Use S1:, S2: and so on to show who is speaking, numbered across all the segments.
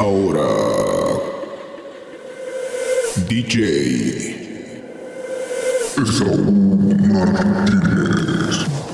S1: Ahora, DJ Saúl Martínez.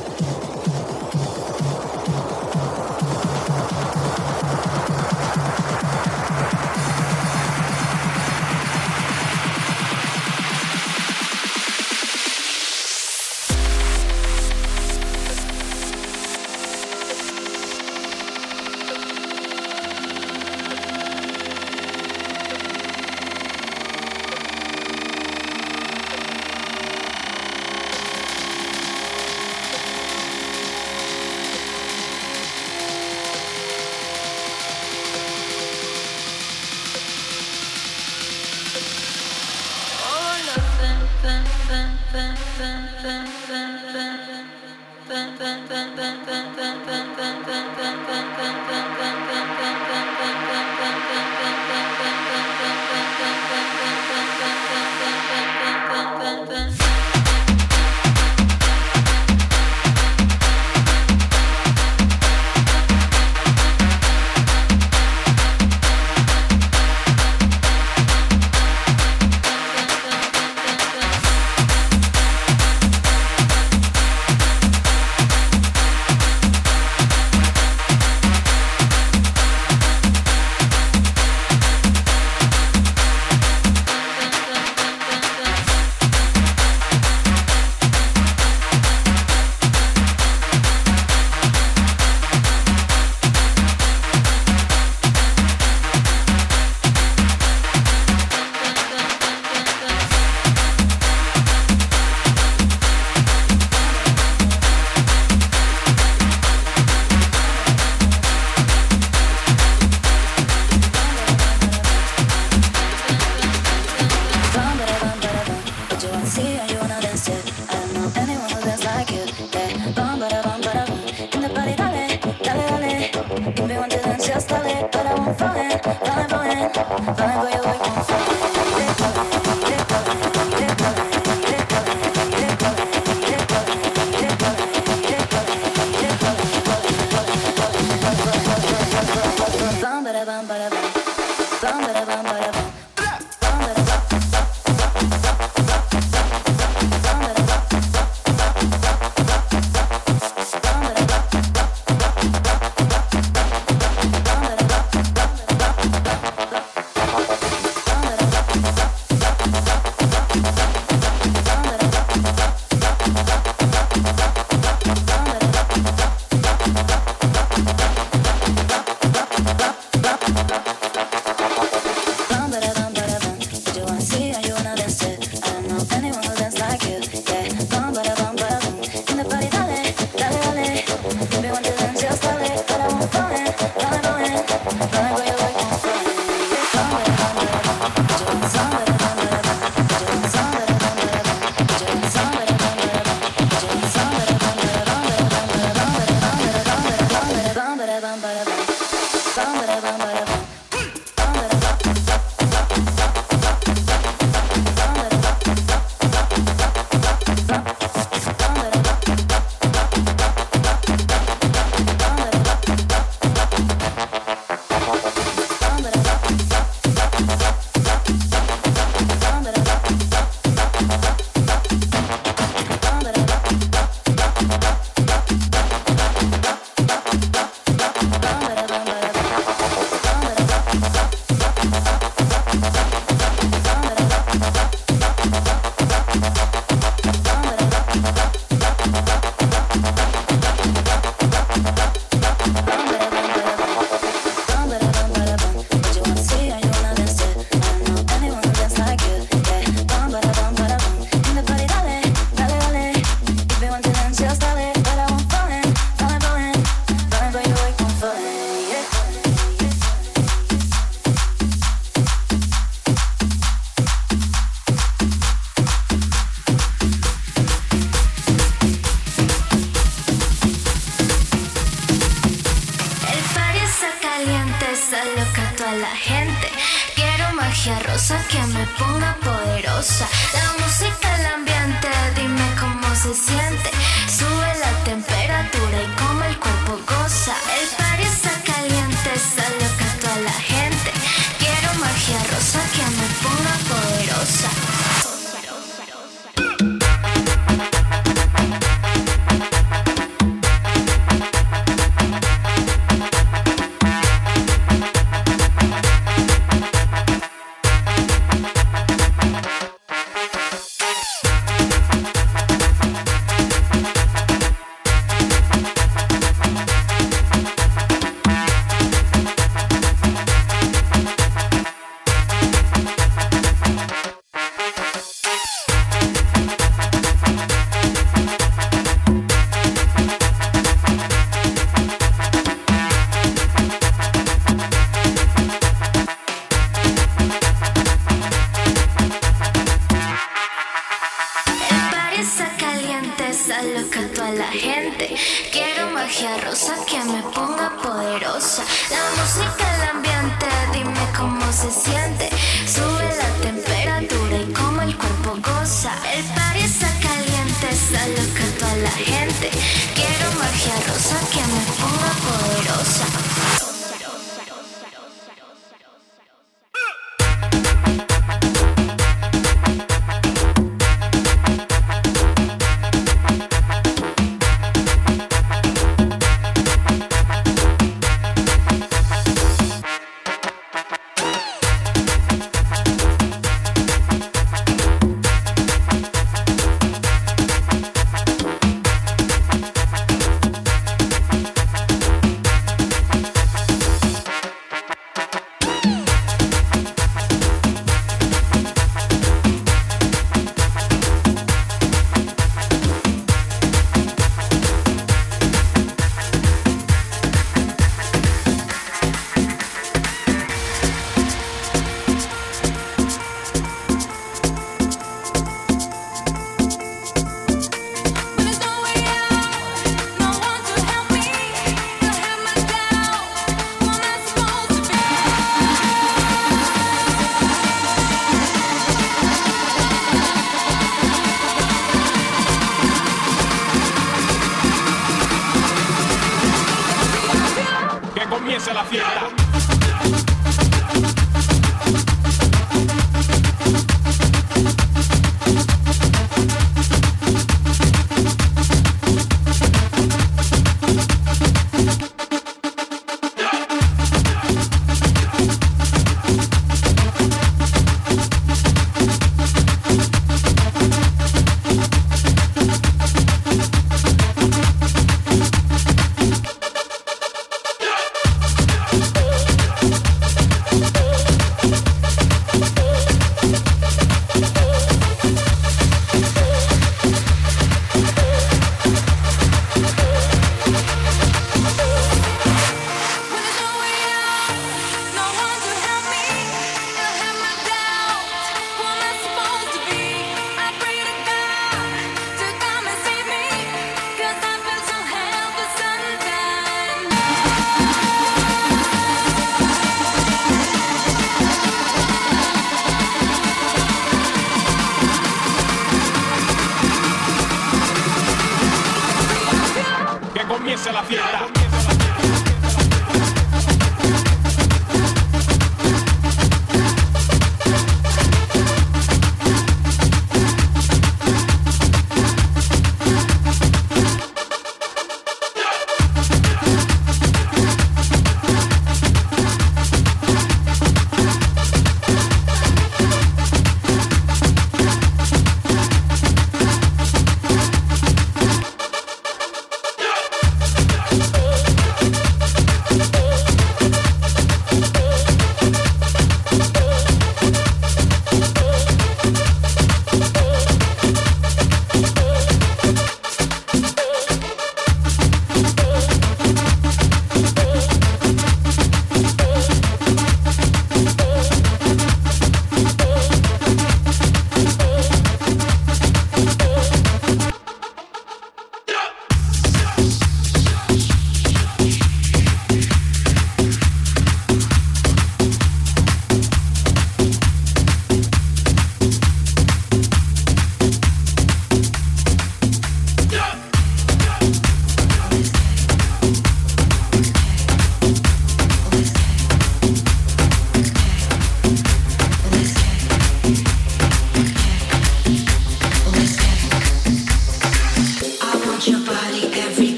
S2: Que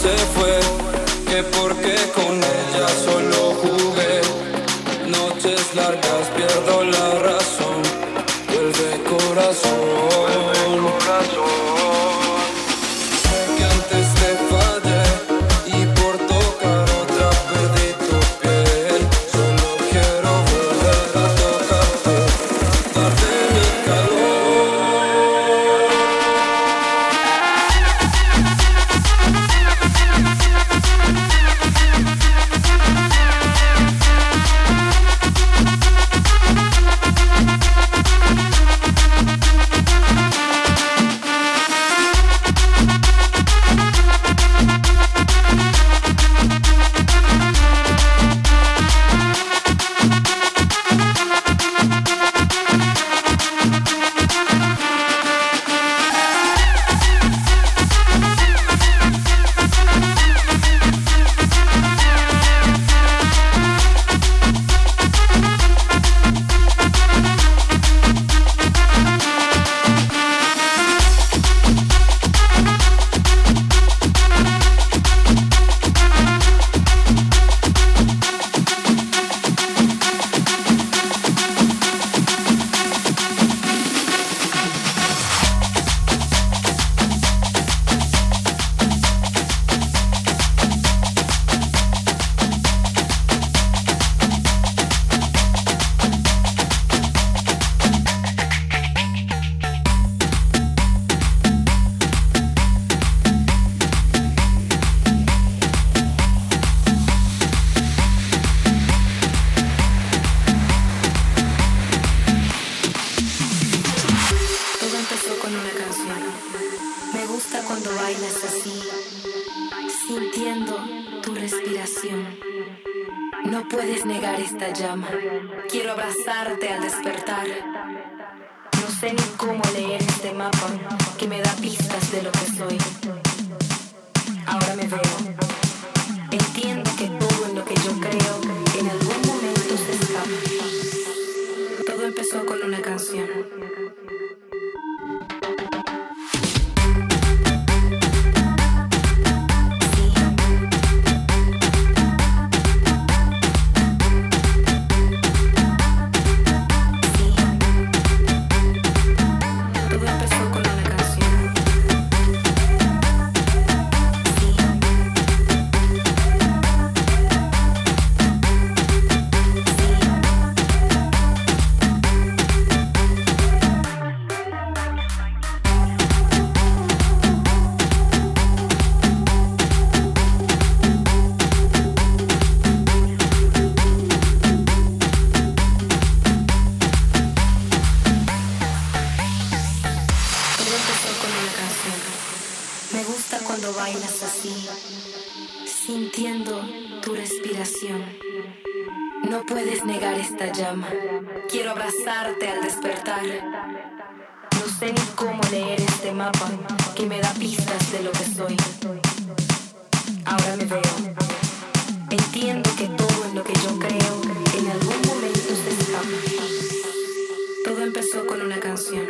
S3: se fue, que porque
S4: Quiero abrazarte al despertar. No sé ni cómo leer este mapa que me da pistas de lo que soy. Ahora me veo. Entiendo que todo en lo que yo creo en algún momento se escapa. Todo empezó con una canción.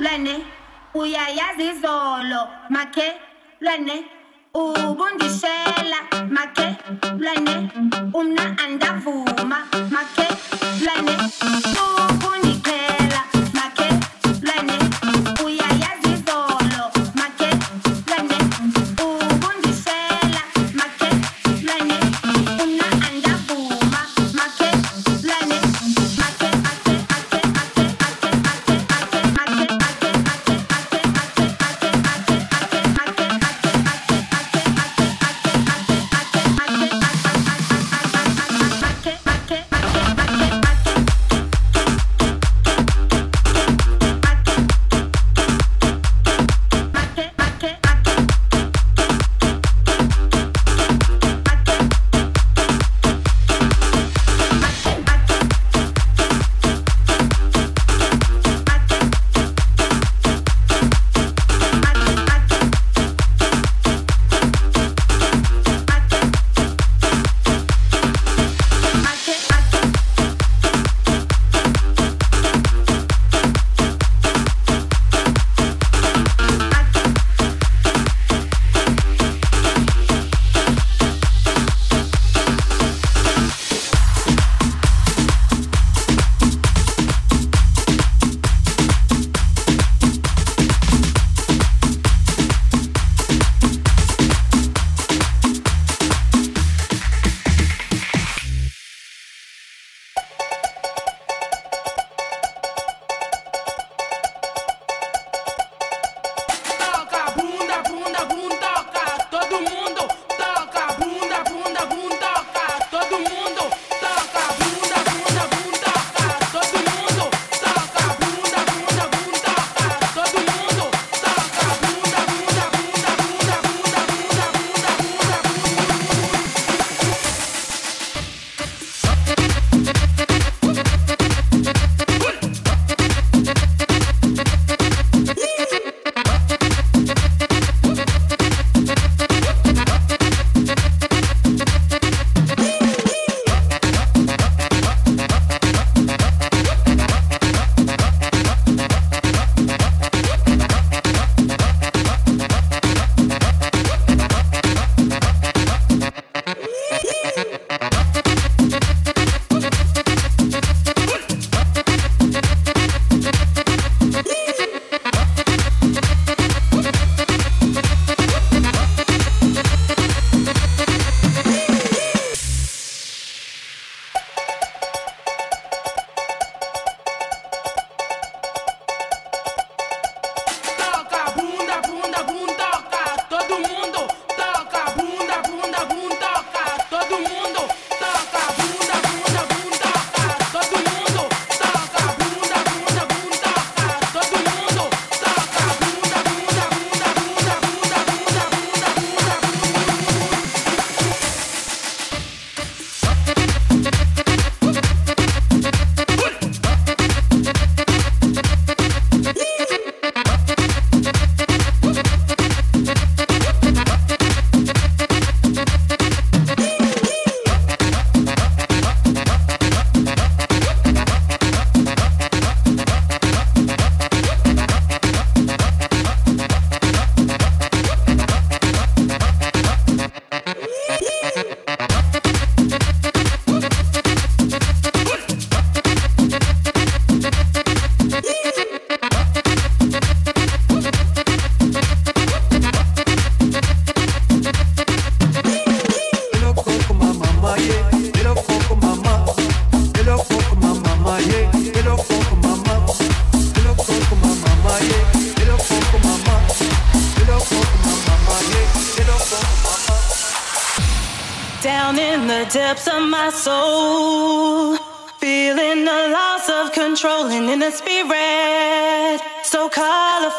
S5: lwene uyayazi izolo makhe lwene ubundishela makhe lwene umna andavuma makhe lwene uh.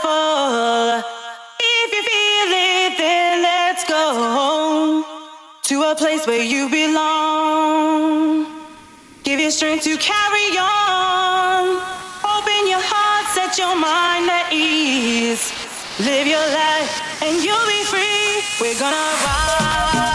S6: If you feel it, then let's go home to a place where you belong. Give your strength to carry on. Open your heart, set your mind at ease. Live your life and you'll be free. We're gonna rise.